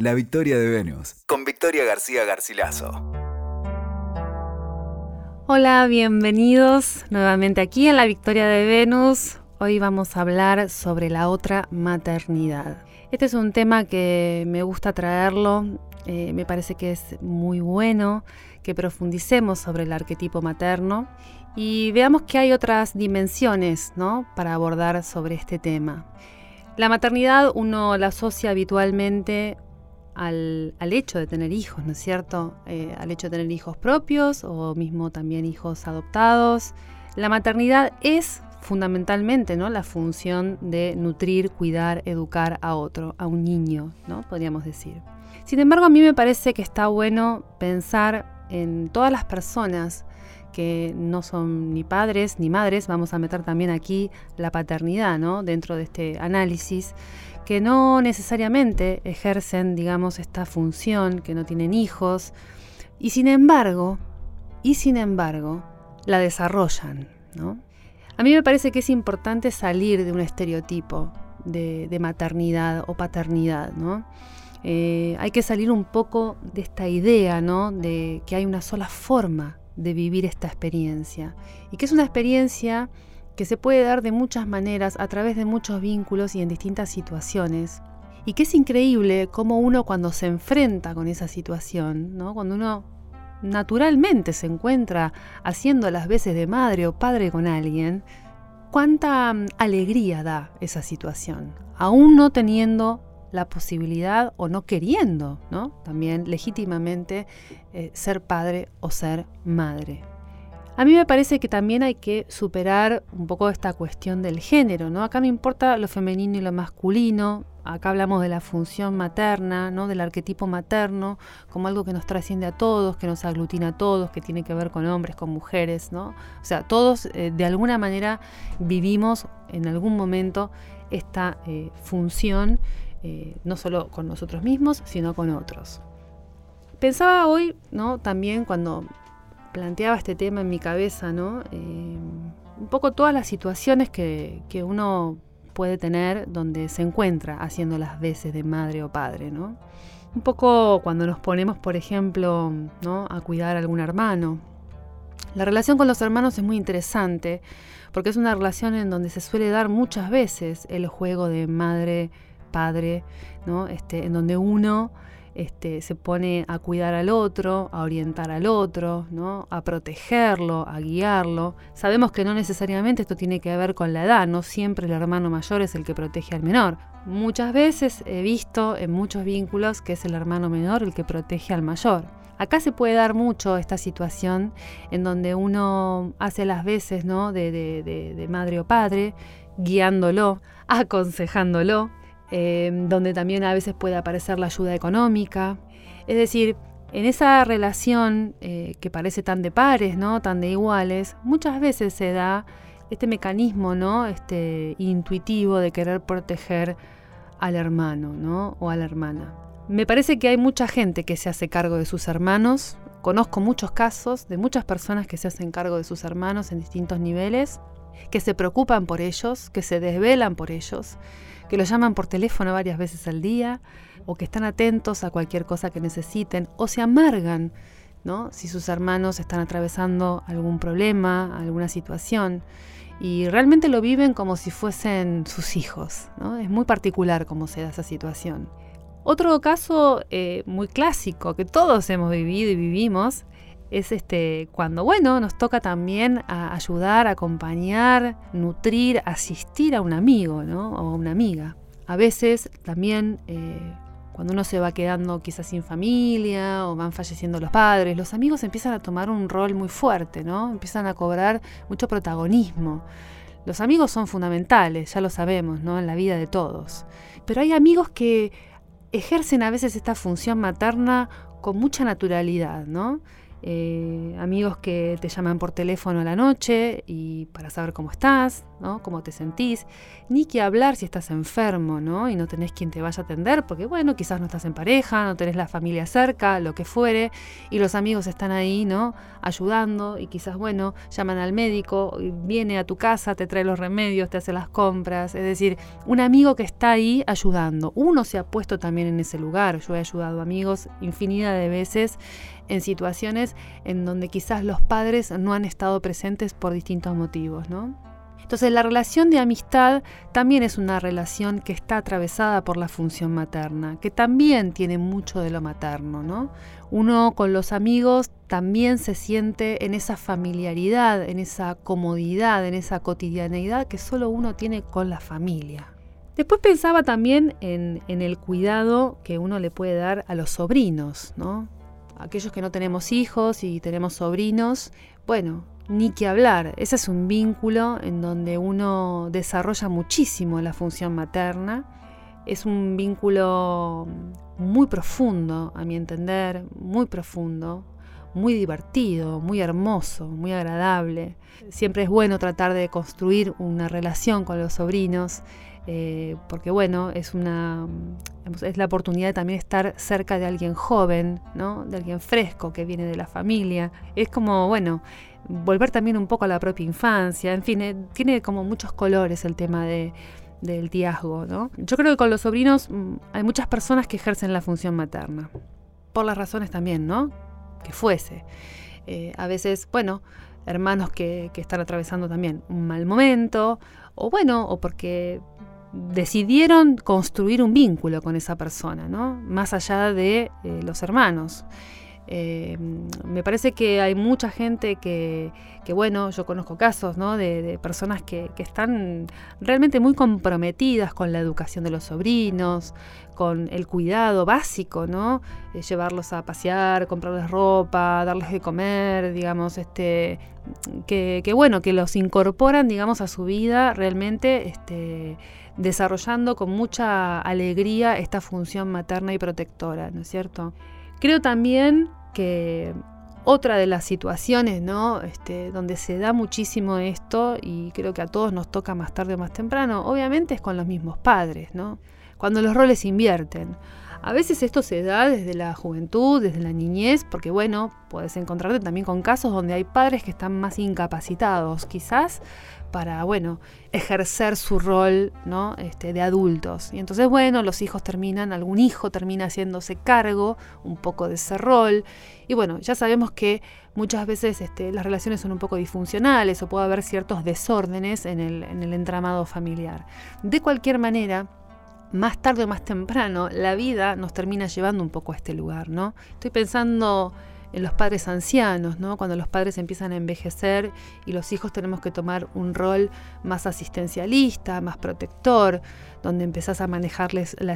La Victoria de Venus, con Victoria García Garcilaso. Hola, bienvenidos nuevamente aquí en La Victoria de Venus. Hoy vamos a hablar sobre la otra maternidad. Este es un tema que me gusta traerlo, eh, me parece que es muy bueno que profundicemos sobre el arquetipo materno y veamos que hay otras dimensiones ¿no? para abordar sobre este tema. La maternidad uno la asocia habitualmente al, hecho de tener hijos, ¿no es cierto? Eh, al hecho de tener hijos propios o mismo también hijos adoptados. La maternidad es fundamentalmente ¿no? la función de nutrir, cuidar, educar a otro, a un niño, ¿no? podríamos decir. Sin embargo, a mí me parece que está bueno pensar en todas las personas que no son ni padres ni madres, vamos a meter también aquí la paternidad ¿no? dentro de este análisis, que no necesariamente ejercen, digamos, esta función, que no tienen hijos, y sin embargo, y sin embargo, la desarrollan, ¿no? A mí me parece que es importante salir de un estereotipo de, maternidad o paternidad, ¿no? Eh, hay que salir un poco de esta idea, ¿no? De que hay una sola forma de vivir esta experiencia y que es una experiencia que se puede dar de muchas maneras, a través de muchos vínculos y en distintas situaciones. Y que es increíble cómo uno cuando se enfrenta con esa situación, ¿no? cuando uno naturalmente se encuentra haciendo las veces de madre o padre con alguien, cuánta mm, alegría da esa situación, aún no teniendo la posibilidad o no queriendo, ¿no? También legítimamente eh, ser padre o ser madre. A mí me parece que también hay que superar un poco esta cuestión del género, ¿no? Acá no importa lo femenino y lo masculino, acá hablamos de la función materna, ¿no? Del arquetipo materno, como algo que nos trasciende a todos, que nos aglutina a todos, que tiene que ver con hombres, con mujeres, ¿no? O sea, todos eh, de alguna manera vivimos en algún momento esta eh, función, eh, no solo con nosotros mismos, sino con otros. Pensaba hoy, ¿no? También cuando planteaba este tema en mi cabeza, ¿no? Eh, un poco todas las situaciones que, uno puede tener donde se encuentra haciendo las veces de madre o padre, ¿no? Un poco cuando nos ponemos, por ejemplo, ¿no? a cuidar a algún hermano. La relación con los hermanos es muy interesante porque es una relación en donde se suele dar muchas veces el juego de madre, padre, ¿no? Este, en donde uno este, se pone a cuidar al otro, a orientar al otro, ¿no? a protegerlo, a guiarlo. Sabemos que no necesariamente esto tiene que ver con la edad, no siempre el hermano mayor es el que protege al menor. Muchas veces he visto en muchos vínculos que es el hermano menor el que protege al mayor. Acá se puede dar mucho esta situación en donde uno hace las veces ¿no? de, de madre o padre, guiándolo, aconsejándolo, Em, donde también a veces puede aparecer la ayuda económica. Es decir, en esa relación eh, que parece tan de pares, ¿no? tan de iguales, muchas veces se da este mecanismo ¿no? este, intuitivo de querer proteger al hermano ¿no? o a la hermana. Me parece que hay mucha gente que se hace cargo de sus hermanos. Conozco muchos casos de muchas personas que se hacen cargo de sus hermanos en distintos niveles, que se preocupan por ellos, que se desvelan por ellos, que los llaman por teléfono varias veces al día o que están atentos a cualquier cosa que necesiten o se amargan ¿no? si sus hermanos están atravesando algún problema, alguna situación y realmente lo viven como si fuesen sus hijos. ¿no? Es muy particular cómo se da esa situación. Otro caso eh, muy clásico que todos hemos vivido y vivimos es este cuando bueno nos toca también ayudar, acompañar, nutrir, asistir a un amigo, ¿no? O a una amiga. A veces también eh, cuando uno se va quedando quizás sin familia o van falleciendo los padres, los amigos empiezan a tomar un rol muy fuerte, ¿no? Empiezan a cobrar mucho protagonismo. Los amigos son fundamentales, ya lo sabemos, ¿no? En la vida de todos. Pero hay amigos que ejercen a veces esta función materna con mucha naturalidad, ¿no? Eh, amigos que te llaman por teléfono a la noche y para saber cómo estás, ¿no? cómo te sentís, ni que hablar si estás enfermo ¿no? y no tenés quien te vaya a atender, porque bueno, quizás no estás en pareja, no tenés la familia cerca, lo que fuere, y los amigos están ahí, ¿no? Ayudando y quizás, bueno, llaman al médico, viene a tu casa, te trae los remedios, te hace las compras, es decir, un amigo que está ahí ayudando. Uno se ha puesto también en ese lugar, yo he ayudado amigos infinidad de veces en situaciones en donde quizás los padres no han estado presentes por distintos motivos, ¿no? Entonces la relación de amistad también es una relación que está atravesada por la función materna, que también tiene mucho de lo materno, ¿no? Uno con los amigos también se siente en esa familiaridad, en esa comodidad, en esa cotidianeidad que solo uno tiene con la familia. Después pensaba también en, en el cuidado que uno le puede dar a los sobrinos, ¿no? Aquellos que no tenemos hijos y tenemos sobrinos, bueno, ni que hablar. Ese es un vínculo en donde uno desarrolla muchísimo la función materna. Es un vínculo muy profundo, a mi entender, muy profundo, muy divertido, muy hermoso, muy agradable. Siempre es bueno tratar de construir una relación con los sobrinos eh, porque bueno, es una es la oportunidad de también estar cerca de alguien joven, ¿no? de alguien fresco que viene de la familia. Es como, bueno, volver también un poco a la propia infancia, en fin, eh, tiene como muchos colores el tema de, del tiazgo. ¿no? Yo creo que con los sobrinos mm, hay muchas personas que ejercen la función materna, por las razones también, ¿no? Que fuese. Eh, a veces, bueno, hermanos que, que están atravesando también un mal momento, o bueno, o porque decidieron construir un vínculo con esa persona, ¿no? más allá de eh, los hermanos. Eh, me parece que hay mucha gente que, bueno, yo conozco casos ¿no? de, personas que, están realmente muy comprometidas con la educación de los sobrinos, con el cuidado básico, ¿no? Eh, llevarlos a pasear, comprarles ropa, darles de comer, digamos, este, que, que, bueno, que los incorporan, digamos, a su vida realmente, este, desarrollando con mucha alegría esta función materna y protectora, ¿no es cierto? Creo también que otra de las situaciones, ¿no? Este, donde se da muchísimo esto, y creo que a todos nos toca más tarde o más temprano, obviamente es con los mismos padres, ¿no? Cuando los roles invierten. A veces esto se da desde la juventud, desde la niñez, porque bueno, puedes encontrarte también con casos donde hay padres que están más incapacitados, quizás para, bueno, ejercer su rol ¿no? este, de adultos. Y entonces, bueno, los hijos terminan, algún hijo termina haciéndose cargo un poco de ese rol. Y bueno, ya sabemos que muchas veces este, las relaciones son un poco disfuncionales o puede haber ciertos desórdenes en el, en el entramado familiar. De cualquier manera, más tarde o más temprano, la vida nos termina llevando un poco a este lugar, ¿no? Estoy pensando en los padres ancianos, ¿no? cuando los padres empiezan a envejecer y los hijos tenemos que tomar un rol más asistencialista, más protector, donde empezás a manejarles la,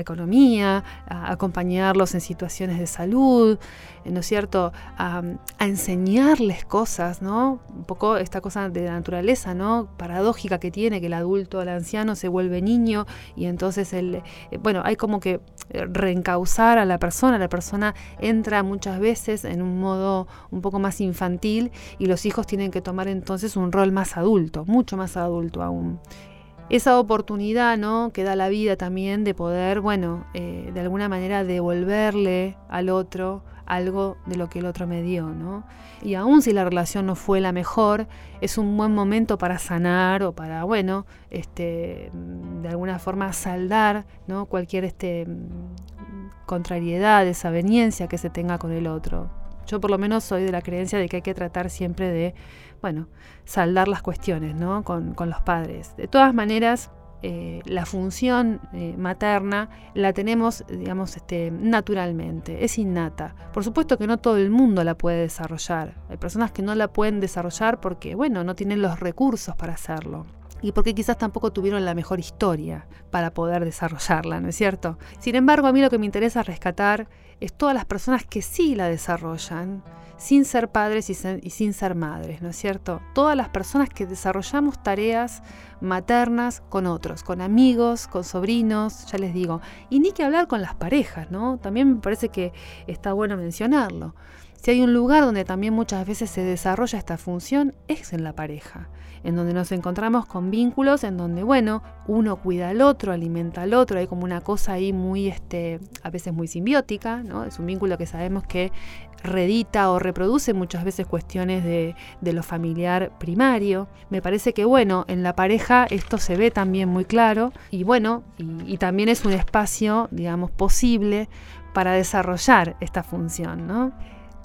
economía, a acompañarlos en situaciones de salud, eh, ¿no es cierto? A, enseñarles cosas, ¿no? Un poco esta cosa de la naturaleza, ¿no? Paradójica que tiene, que el adulto, el anciano se vuelve niño y entonces, el, eh, bueno, hay como que reencauzar a la persona, la persona entra muchas veces en un modo un poco más infantil y los hijos tienen que tomar entonces un rol más adulto, mucho más adulto aún esa oportunidad ¿no? que da la vida también de poder, bueno, eh, de alguna manera devolverle al otro algo de lo que el otro me dio, ¿no? Y aún si la relación no fue la mejor, es un buen momento para sanar o para, bueno, este, de alguna forma saldar, ¿no? Cualquier este, contrariedad, desaveniencia que se tenga con el otro. Yo por lo menos soy de la creencia de que hay que tratar siempre de bueno, saldar las cuestiones ¿no? con, los padres. De todas maneras, eh, la función eh, materna la tenemos, digamos, este, naturalmente, es innata. Por supuesto que no todo el mundo la puede desarrollar. Hay personas que no la pueden desarrollar porque, bueno, no tienen los recursos para hacerlo. Y porque quizás tampoco tuvieron la mejor historia para poder desarrollarla, ¿no es cierto? Sin embargo, a mí lo que me interesa rescatar es todas las personas que sí la desarrollan, sin ser padres y, sin ser madres, ¿no es cierto? Todas las personas que desarrollamos tareas maternas con otros, con amigos, con sobrinos, ya les digo, y ni que hablar con las parejas, ¿no? También me parece que está bueno mencionarlo. Si hay un lugar donde también muchas veces se desarrolla esta función, es en la pareja en donde nos encontramos con vínculos en donde, bueno, uno cuida al otro, alimenta al otro, hay como una cosa ahí muy, este, a veces muy simbiótica, ¿no? Es un vínculo que sabemos que redita o reproduce muchas veces cuestiones de, lo familiar primario. Me parece que, bueno, en la pareja esto se ve también muy claro y, bueno, y también es un espacio, digamos, posible para desarrollar esta función, ¿no?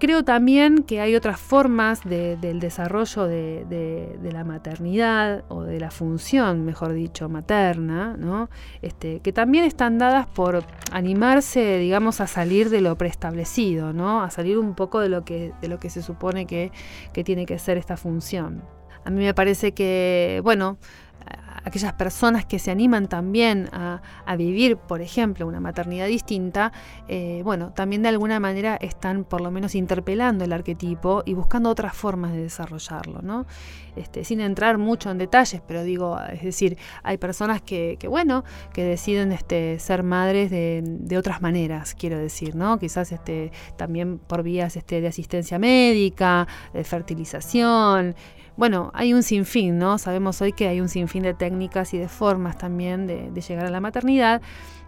Creo también que hay otras formas del desarrollo de, la maternidad o de la función, mejor dicho, materna, ¿no? este, que también están dadas por animarse, digamos, a salir de lo preestablecido, ¿no? a salir un poco de lo que, se supone que, que tiene que ser esta función. A mí me parece que, bueno, aquellas personas que se animan también a, vivir, por ejemplo, una maternidad distinta, eh, bueno, también de alguna manera están por lo menos interpelando el arquetipo y buscando otras formas de desarrollarlo, ¿no? Este, sin entrar mucho en detalles, pero digo, es decir, hay personas que, bueno, que deciden este, ser madres de, otras maneras, quiero decir, ¿no? Quizás este, también por vías este, de asistencia médica, de fertilización, bueno, hay un sinfín, ¿no? Sabemos hoy que hay un sinfín de técnicas y de formas también de, llegar a la maternidad.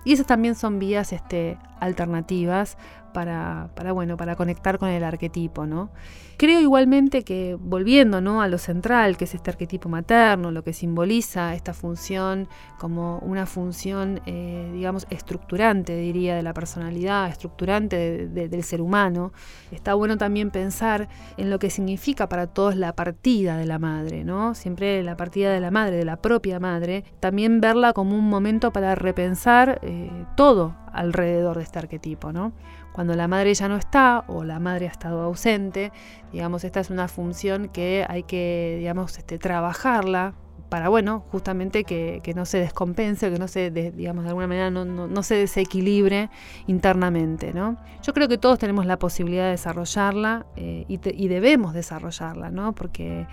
Y esas también son vías este, alternativas para, bueno, para conectar con el arquetipo, ¿no? Creo igualmente que, volviendo ¿no? a lo central, que es este arquetipo materno, lo que simboliza esta función como una función, eh, digamos, estructurante, diría, de la personalidad, estructurante del ser humano, está bueno también pensar en lo que significa para todos la partida de la madre, ¿no? Siempre la partida de la madre, de la propia madre, también verla como un momento para repensar eh, todo alrededor de este arquetipo, ¿no? Cuando la madre ya no está o la madre ha estado ausente, digamos, esta es una función que hay que, digamos, este, trabajarla para, bueno, justamente que, no se descompense, que no se, digamos, de alguna manera no, se desequilibre internamente, ¿no? Yo creo que todos tenemos la posibilidad de desarrollarla eh, y, debemos desarrollarla, ¿no? Porque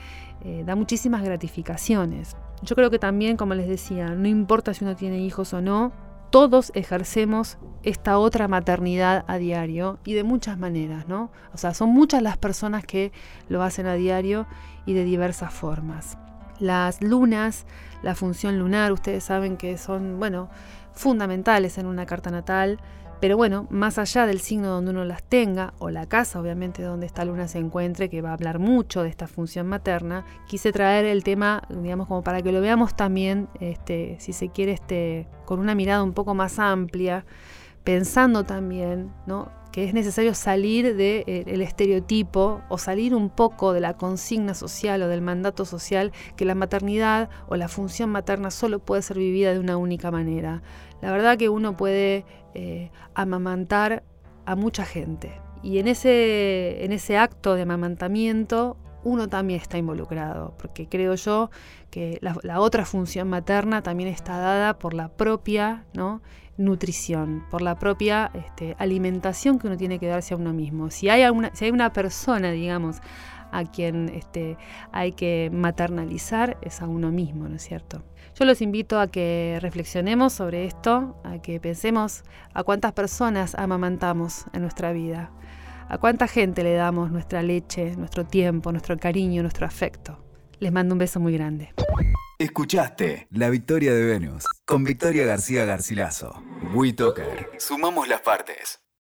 eh, da muchísimas gratificaciones. Yo creo que también, como les decía, no importa si uno tiene hijos o no, todos ejercemos esta otra maternidad a diario y de muchas maneras, ¿no? O sea, son muchas las personas que lo hacen a diario y de diversas formas. Las lunas, la función lunar, ustedes saben que son, bueno, fundamentales en una carta natal. Pero bueno, más allá del signo donde uno las tenga, o la casa obviamente donde esta luna se encuentre, que va a hablar mucho de esta función materna, quise traer el tema, digamos, como para que lo veamos también, este, si se quiere, este, con una mirada un poco más amplia, pensando también, ¿no? Que es necesario salir del de, eh, estereotipo o salir un poco de la consigna social o del mandato social que la maternidad o la función materna solo puede ser vivida de una única manera. La verdad que uno puede eh, amamantar a mucha gente. Y en ese, en ese acto de amamantamiento uno también está involucrado, porque creo yo que la, otra función materna también está dada por la propia ¿no? Nutrición, por la propia este, alimentación que uno tiene que darse a uno mismo. Si hay, si hay una persona, digamos, a quien este, hay que maternalizar, es a uno mismo, ¿no es cierto? Yo los invito a que reflexionemos sobre esto, a que pensemos a cuántas personas amamantamos en nuestra vida, a cuánta gente le damos nuestra leche, nuestro tiempo, nuestro cariño, nuestro afecto. Les mando un beso muy grande. Escuchaste La Victoria de Venus con Victoria García Garcilaso. WeToker. Sumamos las partes.